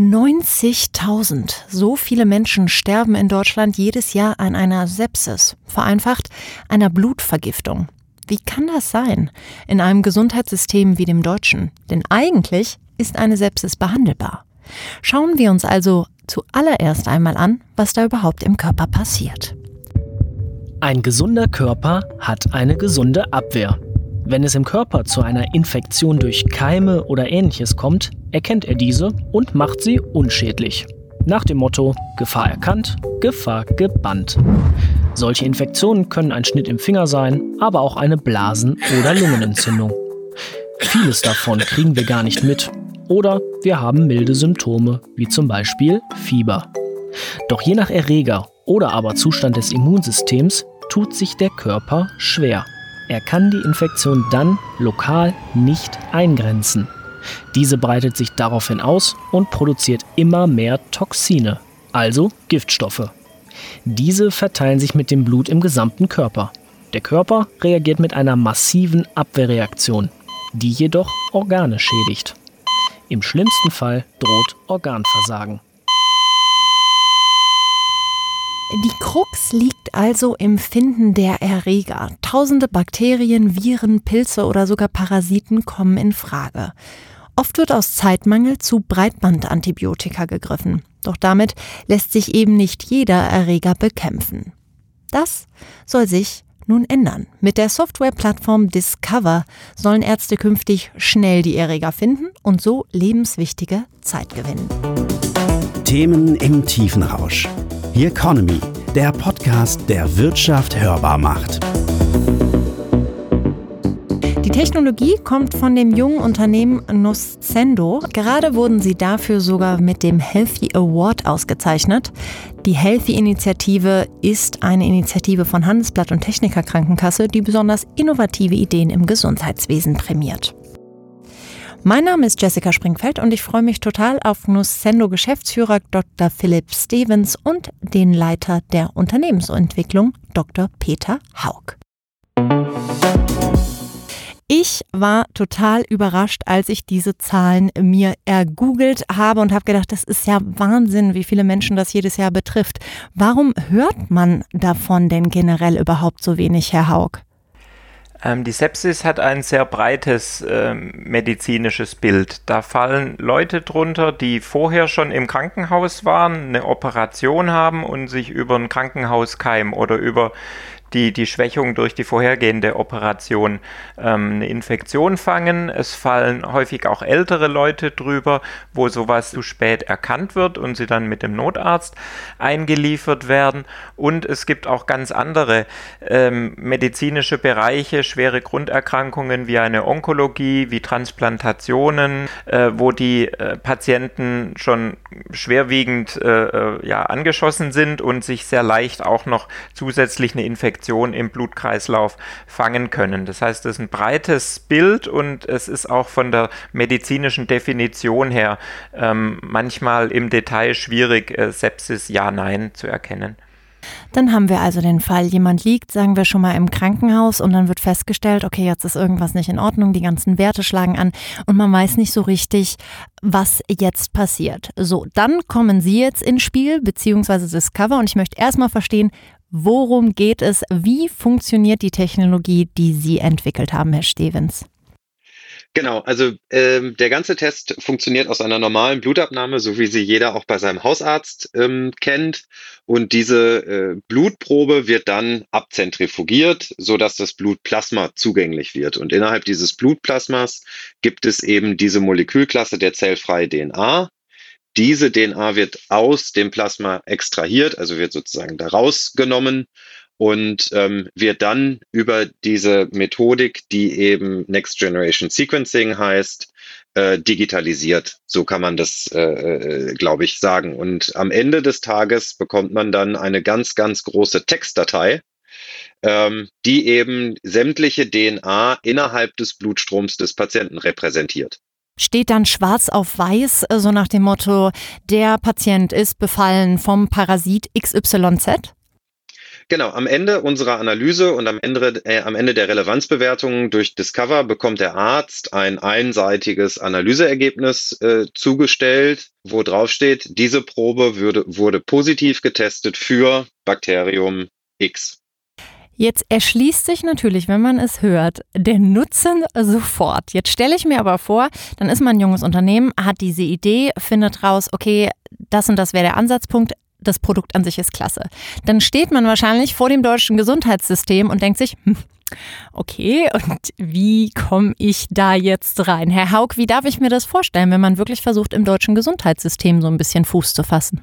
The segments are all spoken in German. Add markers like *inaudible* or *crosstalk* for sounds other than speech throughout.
90.000. So viele Menschen sterben in Deutschland jedes Jahr an einer Sepsis, vereinfacht einer Blutvergiftung. Wie kann das sein in einem Gesundheitssystem wie dem deutschen? Denn eigentlich ist eine Sepsis behandelbar. Schauen wir uns also zuallererst einmal an, was da überhaupt im Körper passiert. Ein gesunder Körper hat eine gesunde Abwehr. Wenn es im Körper zu einer Infektion durch Keime oder ähnliches kommt, erkennt er diese und macht sie unschädlich. Nach dem Motto Gefahr erkannt, Gefahr gebannt. Solche Infektionen können ein Schnitt im Finger sein, aber auch eine Blasen- oder Lungenentzündung. Vieles davon kriegen wir gar nicht mit. Oder wir haben milde Symptome, wie zum Beispiel Fieber. Doch je nach Erreger oder aber Zustand des Immunsystems tut sich der Körper schwer. Er kann die Infektion dann lokal nicht eingrenzen. Diese breitet sich daraufhin aus und produziert immer mehr Toxine, also Giftstoffe. Diese verteilen sich mit dem Blut im gesamten Körper. Der Körper reagiert mit einer massiven Abwehrreaktion, die jedoch Organe schädigt. Im schlimmsten Fall droht Organversagen. Die Krux liegt also im Finden der Erreger. Tausende Bakterien, Viren, Pilze oder sogar Parasiten kommen in Frage. Oft wird aus Zeitmangel zu Breitbandantibiotika gegriffen. Doch damit lässt sich eben nicht jeder Erreger bekämpfen. Das soll sich nun ändern. Mit der Softwareplattform Discover sollen Ärzte künftig schnell die Erreger finden und so lebenswichtige Zeit gewinnen. Themen im tiefen Rausch. The Economy, der Podcast, der Wirtschaft hörbar macht. Die Technologie kommt von dem jungen Unternehmen Nocendo. Gerade wurden sie dafür sogar mit dem Healthy Award ausgezeichnet. Die Healthy-Initiative ist eine Initiative von Handelsblatt und Techniker Krankenkasse, die besonders innovative Ideen im Gesundheitswesen prämiert. Mein Name ist Jessica Springfeld und ich freue mich total auf Nussendo Geschäftsführer Dr. Philipp Stevens und den Leiter der Unternehmensentwicklung Dr. Peter Haug. Ich war total überrascht, als ich diese Zahlen mir ergoogelt habe und habe gedacht, das ist ja Wahnsinn, wie viele Menschen das jedes Jahr betrifft. Warum hört man davon denn generell überhaupt so wenig, Herr Haug? Ähm, die Sepsis hat ein sehr breites äh, medizinisches Bild. Da fallen Leute drunter, die vorher schon im Krankenhaus waren, eine Operation haben und sich über einen Krankenhauskeim oder über die, die Schwächung durch die vorhergehende Operation ähm, eine Infektion fangen. Es fallen häufig auch ältere Leute drüber, wo sowas zu spät erkannt wird und sie dann mit dem Notarzt eingeliefert werden. Und es gibt auch ganz andere ähm, medizinische Bereiche, schwere Grunderkrankungen wie eine Onkologie, wie Transplantationen, äh, wo die äh, Patienten schon schwerwiegend äh, äh ja, angeschossen sind und sich sehr leicht auch noch zusätzlich eine Infektion Infektion im Blutkreislauf fangen können. Das heißt, es ist ein breites Bild und es ist auch von der medizinischen Definition her ähm, manchmal im Detail schwierig, äh, Sepsis ja, nein zu erkennen. Dann haben wir also den Fall, jemand liegt, sagen wir schon mal im Krankenhaus und dann wird festgestellt, okay, jetzt ist irgendwas nicht in Ordnung, die ganzen Werte schlagen an und man weiß nicht so richtig, was jetzt passiert. So, dann kommen Sie jetzt ins Spiel, beziehungsweise Discover und ich möchte erstmal verstehen, Worum geht es? Wie funktioniert die Technologie, die Sie entwickelt haben, Herr Stevens? Genau, also ähm, der ganze Test funktioniert aus einer normalen Blutabnahme, so wie sie jeder auch bei seinem Hausarzt ähm, kennt. Und diese äh, Blutprobe wird dann abzentrifugiert, sodass das Blutplasma zugänglich wird. Und innerhalb dieses Blutplasmas gibt es eben diese Molekülklasse der zellfreie DNA. Diese DNA wird aus dem Plasma extrahiert, also wird sozusagen da rausgenommen und ähm, wird dann über diese Methodik, die eben Next Generation Sequencing heißt, äh, digitalisiert. So kann man das, äh, äh, glaube ich, sagen. Und am Ende des Tages bekommt man dann eine ganz, ganz große Textdatei, ähm, die eben sämtliche DNA innerhalb des Blutstroms des Patienten repräsentiert steht dann schwarz auf weiß, äh, so nach dem Motto, der Patient ist befallen vom Parasit XYZ? Genau, am Ende unserer Analyse und am Ende, äh, am Ende der Relevanzbewertung durch Discover bekommt der Arzt ein einseitiges Analyseergebnis äh, zugestellt, wo drauf steht, diese Probe würde, wurde positiv getestet für Bakterium X. Jetzt erschließt sich natürlich, wenn man es hört, der Nutzen sofort. Jetzt stelle ich mir aber vor, dann ist man ein junges Unternehmen, hat diese Idee, findet raus, okay, das und das wäre der Ansatzpunkt, das Produkt an sich ist klasse. Dann steht man wahrscheinlich vor dem deutschen Gesundheitssystem und denkt sich, hm, okay, und wie komme ich da jetzt rein? Herr Haug, wie darf ich mir das vorstellen, wenn man wirklich versucht, im deutschen Gesundheitssystem so ein bisschen Fuß zu fassen?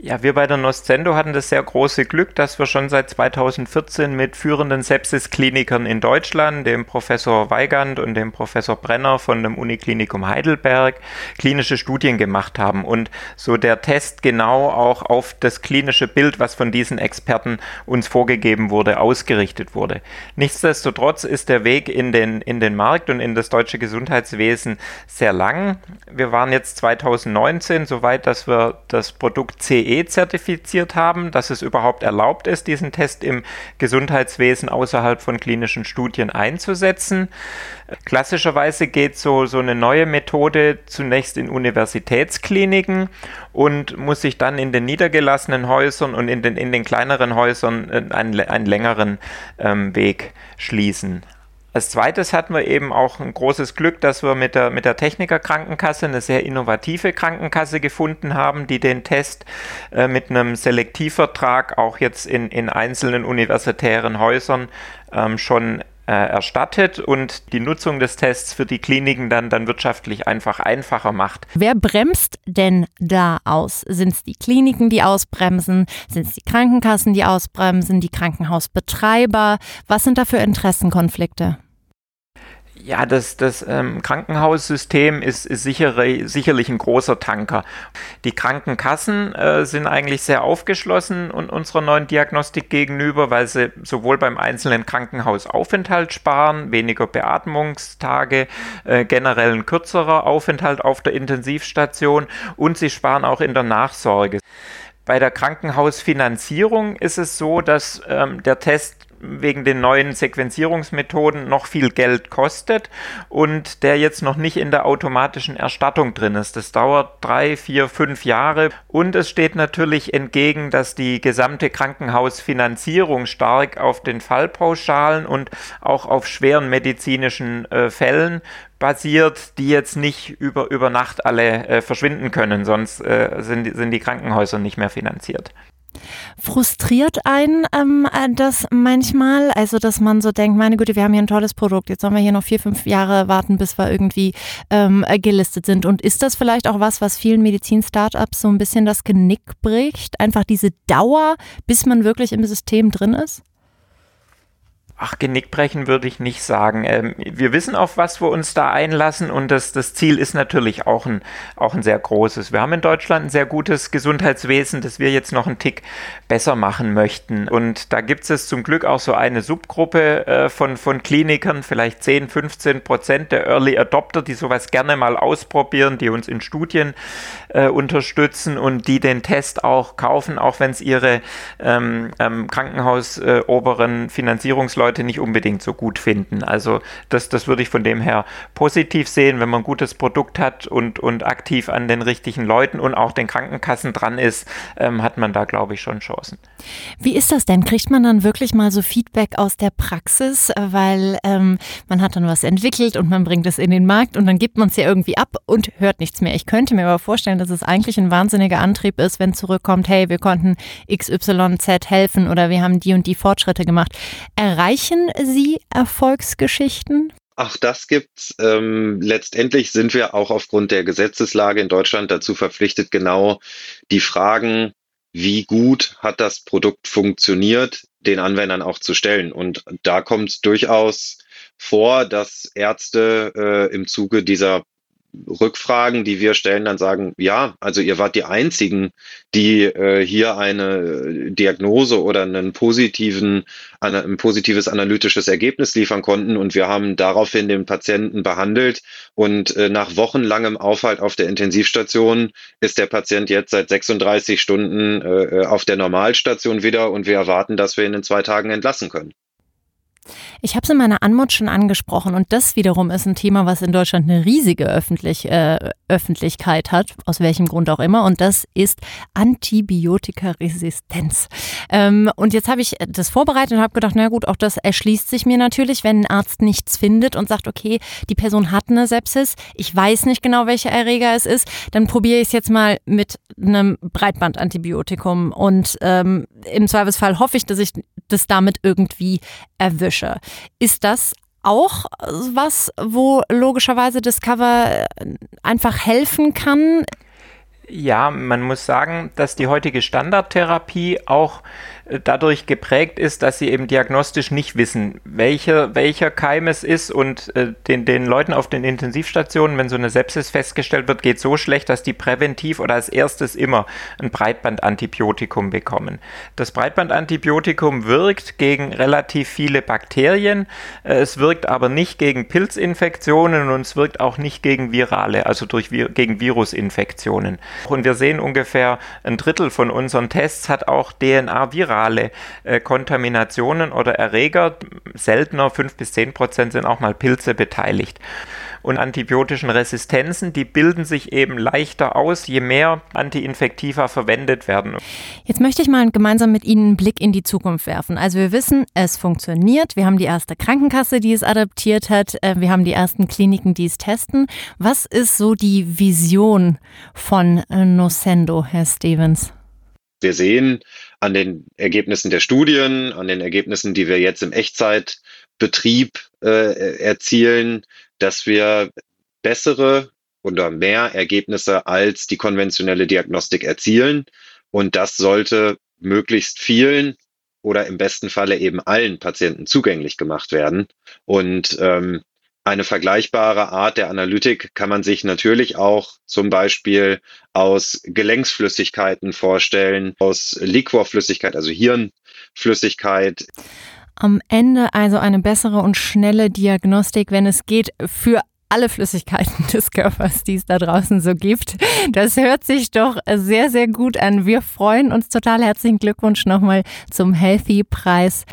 Ja, wir bei der Nostendo hatten das sehr große Glück, dass wir schon seit 2014 mit führenden Sepsis-Klinikern in Deutschland, dem Professor Weigand und dem Professor Brenner von dem Uniklinikum Heidelberg, klinische Studien gemacht haben und so der Test genau auch auf das klinische Bild, was von diesen Experten uns vorgegeben wurde, ausgerichtet wurde. Nichtsdestotrotz ist der Weg in den, in den Markt und in das deutsche Gesundheitswesen sehr lang. Wir waren jetzt 2019 so weit, dass wir das Produkt CE zertifiziert haben, dass es überhaupt erlaubt ist, diesen Test im Gesundheitswesen außerhalb von klinischen Studien einzusetzen. Klassischerweise geht so, so eine neue Methode zunächst in Universitätskliniken und muss sich dann in den niedergelassenen Häusern und in den, in den kleineren Häusern äh, einen, einen längeren ähm, Weg schließen. Als zweites hatten wir eben auch ein großes Glück, dass wir mit der, mit der Techniker Krankenkasse eine sehr innovative Krankenkasse gefunden haben, die den Test äh, mit einem Selektivvertrag auch jetzt in, in einzelnen universitären Häusern ähm, schon äh, erstattet und die Nutzung des Tests für die Kliniken dann, dann wirtschaftlich einfach einfacher macht. Wer bremst denn da aus? Sind es die Kliniken, die ausbremsen? Sind es die Krankenkassen, die ausbremsen? Die Krankenhausbetreiber? Was sind da für Interessenkonflikte? Ja, das, das ähm, Krankenhaussystem ist, ist sichere, sicherlich ein großer Tanker. Die Krankenkassen äh, sind eigentlich sehr aufgeschlossen und unserer neuen Diagnostik gegenüber, weil sie sowohl beim einzelnen Krankenhausaufenthalt sparen, weniger Beatmungstage, äh, generell ein kürzerer Aufenthalt auf der Intensivstation und sie sparen auch in der Nachsorge. Bei der Krankenhausfinanzierung ist es so, dass ähm, der Test wegen den neuen Sequenzierungsmethoden noch viel Geld kostet und der jetzt noch nicht in der automatischen Erstattung drin ist. Das dauert drei, vier, fünf Jahre und es steht natürlich entgegen, dass die gesamte Krankenhausfinanzierung stark auf den Fallpauschalen und auch auf schweren medizinischen äh, Fällen basiert, die jetzt nicht über, über Nacht alle äh, verschwinden können, sonst äh, sind, sind die Krankenhäuser nicht mehr finanziert. Frustriert einen ähm, äh, das manchmal? Also, dass man so denkt, meine Güte, wir haben hier ein tolles Produkt, jetzt sollen wir hier noch vier, fünf Jahre warten, bis wir irgendwie ähm, gelistet sind. Und ist das vielleicht auch was, was vielen Medizin-Startups so ein bisschen das Genick bricht? Einfach diese Dauer, bis man wirklich im System drin ist? Ach, Genickbrechen würde ich nicht sagen. Ähm, wir wissen, auf was wir uns da einlassen und das, das Ziel ist natürlich auch ein, auch ein sehr großes. Wir haben in Deutschland ein sehr gutes Gesundheitswesen, das wir jetzt noch einen Tick besser machen möchten. Und da gibt es zum Glück auch so eine Subgruppe äh, von, von Klinikern, vielleicht 10, 15 Prozent der Early Adopter, die sowas gerne mal ausprobieren, die uns in Studien äh, unterstützen und die den Test auch kaufen, auch wenn es ihre ähm, ähm, Krankenhausoberen äh, Finanzierungsleute Leute nicht unbedingt so gut finden. Also das, das würde ich von dem her positiv sehen, wenn man ein gutes Produkt hat und, und aktiv an den richtigen Leuten und auch den Krankenkassen dran ist, ähm, hat man da, glaube ich, schon Chancen. Wie ist das denn? Kriegt man dann wirklich mal so Feedback aus der Praxis? Weil ähm, man hat dann was entwickelt und man bringt es in den Markt und dann gibt man es ja irgendwie ab und hört nichts mehr. Ich könnte mir aber vorstellen, dass es eigentlich ein wahnsinniger Antrieb ist, wenn zurückkommt, hey, wir konnten XYZ helfen oder wir haben die und die Fortschritte gemacht. Erreicht Erreichen Sie Erfolgsgeschichten? Ach, das gibt's. Ähm, letztendlich sind wir auch aufgrund der Gesetzeslage in Deutschland dazu verpflichtet, genau die Fragen, wie gut hat das Produkt funktioniert, den Anwendern auch zu stellen. Und da kommt es durchaus vor, dass Ärzte äh, im Zuge dieser Rückfragen, die wir stellen, dann sagen, ja, also ihr wart die Einzigen, die äh, hier eine Diagnose oder einen positiven, ein positives analytisches Ergebnis liefern konnten. Und wir haben daraufhin den Patienten behandelt. Und äh, nach wochenlangem Aufhalt auf der Intensivstation ist der Patient jetzt seit 36 Stunden äh, auf der Normalstation wieder. Und wir erwarten, dass wir ihn in zwei Tagen entlassen können. Ich habe es in meiner Anmut schon angesprochen und das wiederum ist ein Thema, was in Deutschland eine riesige Öffentlich, äh, Öffentlichkeit hat, aus welchem Grund auch immer, und das ist Antibiotikaresistenz. Ähm, und jetzt habe ich das vorbereitet und habe gedacht, na gut, auch das erschließt sich mir natürlich, wenn ein Arzt nichts findet und sagt, okay, die Person hat eine Sepsis, ich weiß nicht genau, welcher Erreger es ist, dann probiere ich es jetzt mal mit einem Breitbandantibiotikum und ähm, im Zweifelsfall hoffe ich, dass ich das damit irgendwie erwische. Ist das auch was, wo logischerweise Discover einfach helfen kann? Ja, man muss sagen, dass die heutige Standardtherapie auch dadurch geprägt ist, dass sie eben diagnostisch nicht wissen, welcher, welcher Keim es ist und äh, den, den Leuten auf den Intensivstationen, wenn so eine Sepsis festgestellt wird, geht so schlecht, dass die präventiv oder als erstes immer ein Breitbandantibiotikum bekommen. Das Breitbandantibiotikum wirkt gegen relativ viele Bakterien, äh, es wirkt aber nicht gegen Pilzinfektionen und es wirkt auch nicht gegen virale, also durch, gegen Virusinfektionen. Und wir sehen ungefähr ein Drittel von unseren Tests hat auch DNA-Viral virale äh, Kontaminationen oder Erreger. Seltener, 5 bis 10 Prozent sind auch mal Pilze beteiligt. Und antibiotischen Resistenzen, die bilden sich eben leichter aus, je mehr Antiinfektiva verwendet werden. Jetzt möchte ich mal gemeinsam mit Ihnen einen Blick in die Zukunft werfen. Also wir wissen, es funktioniert. Wir haben die erste Krankenkasse, die es adaptiert hat. Äh, wir haben die ersten Kliniken, die es testen. Was ist so die Vision von äh, Nocendo, Herr Stevens? Wir sehen an den Ergebnissen der Studien, an den Ergebnissen, die wir jetzt im Echtzeitbetrieb äh, erzielen, dass wir bessere oder mehr Ergebnisse als die konventionelle Diagnostik erzielen. Und das sollte möglichst vielen oder im besten Falle eben allen Patienten zugänglich gemacht werden. Und ähm, eine vergleichbare Art der Analytik kann man sich natürlich auch zum Beispiel aus Gelenksflüssigkeiten vorstellen, aus Liquorflüssigkeit, also Hirnflüssigkeit. Am Ende also eine bessere und schnelle Diagnostik, wenn es geht, für alle Flüssigkeiten *laughs* des Körpers, die es da draußen so gibt. Das hört sich doch sehr, sehr gut an. Wir freuen uns total. Herzlichen Glückwunsch nochmal zum Healthy-Preis.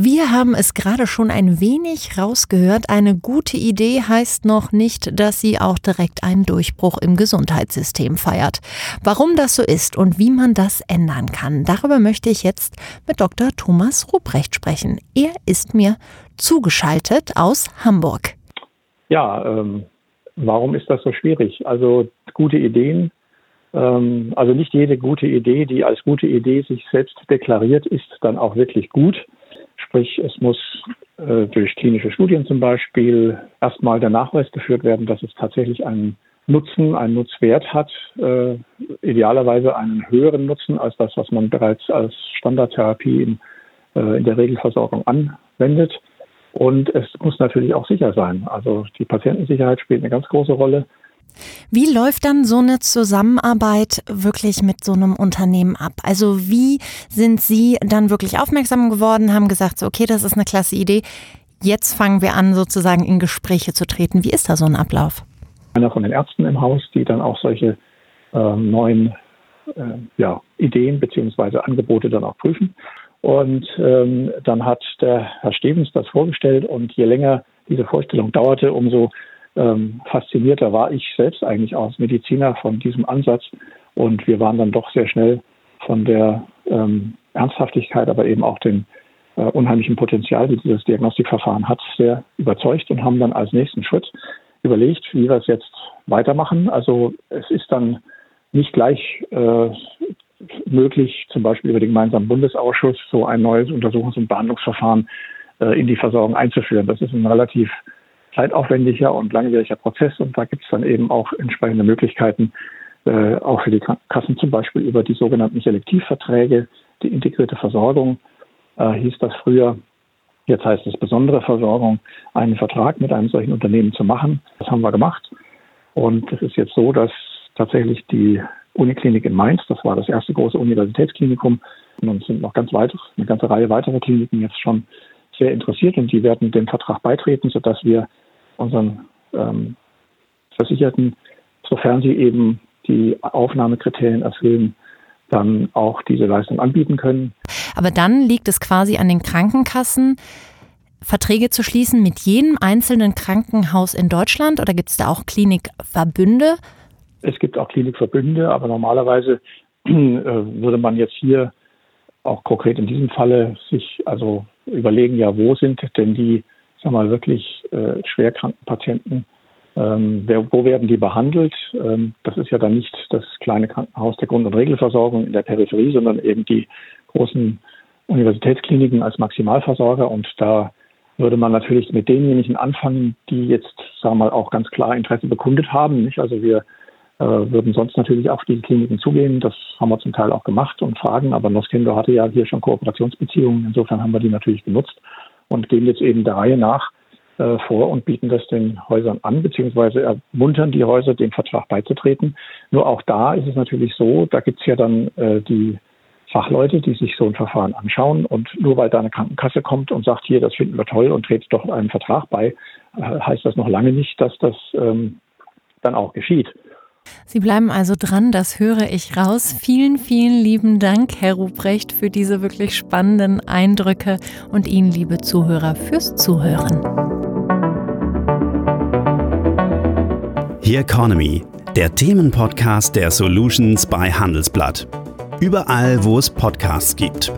Wir haben es gerade schon ein wenig rausgehört. Eine gute Idee heißt noch nicht, dass sie auch direkt einen Durchbruch im Gesundheitssystem feiert. Warum das so ist und wie man das ändern kann, darüber möchte ich jetzt mit Dr. Thomas Ruprecht sprechen. Er ist mir zugeschaltet aus Hamburg. Ja, ähm, warum ist das so schwierig? Also gute Ideen ähm, also nicht jede gute Idee, die als gute Idee sich selbst deklariert, ist dann auch wirklich gut. Sprich, es muss äh, durch klinische Studien zum Beispiel erstmal der Nachweis geführt werden, dass es tatsächlich einen Nutzen, einen Nutzwert hat, äh, idealerweise einen höheren Nutzen als das, was man bereits als Standardtherapie in, äh, in der Regelversorgung anwendet. Und es muss natürlich auch sicher sein. Also die Patientensicherheit spielt eine ganz große Rolle. Wie läuft dann so eine Zusammenarbeit wirklich mit so einem Unternehmen ab? Also wie sind Sie dann wirklich aufmerksam geworden, haben gesagt, so, okay, das ist eine klasse Idee. Jetzt fangen wir an, sozusagen in Gespräche zu treten. Wie ist da so ein Ablauf? Einer von den Ärzten im Haus, die dann auch solche äh, neuen äh, ja, Ideen bzw. Angebote dann auch prüfen. Und ähm, dann hat der Herr Stevens das vorgestellt und je länger diese Vorstellung dauerte, umso ähm, faszinierter war ich selbst eigentlich als Mediziner von diesem Ansatz. Und wir waren dann doch sehr schnell von der ähm, Ernsthaftigkeit, aber eben auch dem äh, unheimlichen Potenzial, die dieses Diagnostikverfahren hat, sehr überzeugt und haben dann als nächsten Schritt überlegt, wie wir es jetzt weitermachen. Also es ist dann nicht gleich äh, möglich, zum Beispiel über den gemeinsamen Bundesausschuss so ein neues Untersuchungs- und Behandlungsverfahren äh, in die Versorgung einzuführen. Das ist ein relativ zeitaufwendiger und langwieriger Prozess und da gibt es dann eben auch entsprechende Möglichkeiten, äh, auch für die Kassen zum Beispiel über die sogenannten Selektivverträge, die integrierte Versorgung, äh, hieß das früher, Jetzt heißt es besondere Versorgung, einen Vertrag mit einem solchen Unternehmen zu machen. Das haben wir gemacht. Und es ist jetzt so, dass tatsächlich die Uniklinik in Mainz, das war das erste große Universitätsklinikum, und es sind noch ganz weit, eine ganze Reihe weiterer Kliniken jetzt schon sehr interessiert und die werden dem Vertrag beitreten, sodass wir unseren ähm, Versicherten, sofern sie eben die Aufnahmekriterien erfüllen, dann auch diese Leistung anbieten können. Aber dann liegt es quasi an den Krankenkassen, Verträge zu schließen mit jedem einzelnen Krankenhaus in Deutschland oder gibt es da auch Klinikverbünde? Es gibt auch Klinikverbünde, aber normalerweise *clears throat* äh, würde man jetzt hier auch konkret in diesem Falle sich also überlegen, ja, wo sind denn die, sag mal, wirklich äh, schwerkranken Patienten ähm, wer, wo werden die behandelt? Ähm, das ist ja dann nicht das kleine Krankenhaus der Grund- und Regelversorgung in der Peripherie, sondern eben die großen Universitätskliniken als Maximalversorger. Und da würde man natürlich mit denjenigen anfangen, die jetzt, sagen wir mal, auch ganz klar Interesse bekundet haben. Nicht? Also wir würden sonst natürlich auf diese Kliniken zugehen. Das haben wir zum Teil auch gemacht und fragen. Aber Noskendo hatte ja hier schon Kooperationsbeziehungen. Insofern haben wir die natürlich genutzt und gehen jetzt eben der Reihe nach äh, vor und bieten das den Häusern an, beziehungsweise ermuntern die Häuser, dem Vertrag beizutreten. Nur auch da ist es natürlich so, da gibt es ja dann äh, die Fachleute, die sich so ein Verfahren anschauen und nur weil da eine Krankenkasse kommt und sagt, hier, das finden wir toll und tretet doch einem Vertrag bei, äh, heißt das noch lange nicht, dass das ähm, dann auch geschieht. Sie bleiben also dran, das höre ich raus. Vielen, vielen lieben Dank, Herr Ruprecht, für diese wirklich spannenden Eindrücke und Ihnen, liebe Zuhörer, fürs Zuhören. The Economy, der Themenpodcast der Solutions bei Handelsblatt. Überall, wo es Podcasts gibt.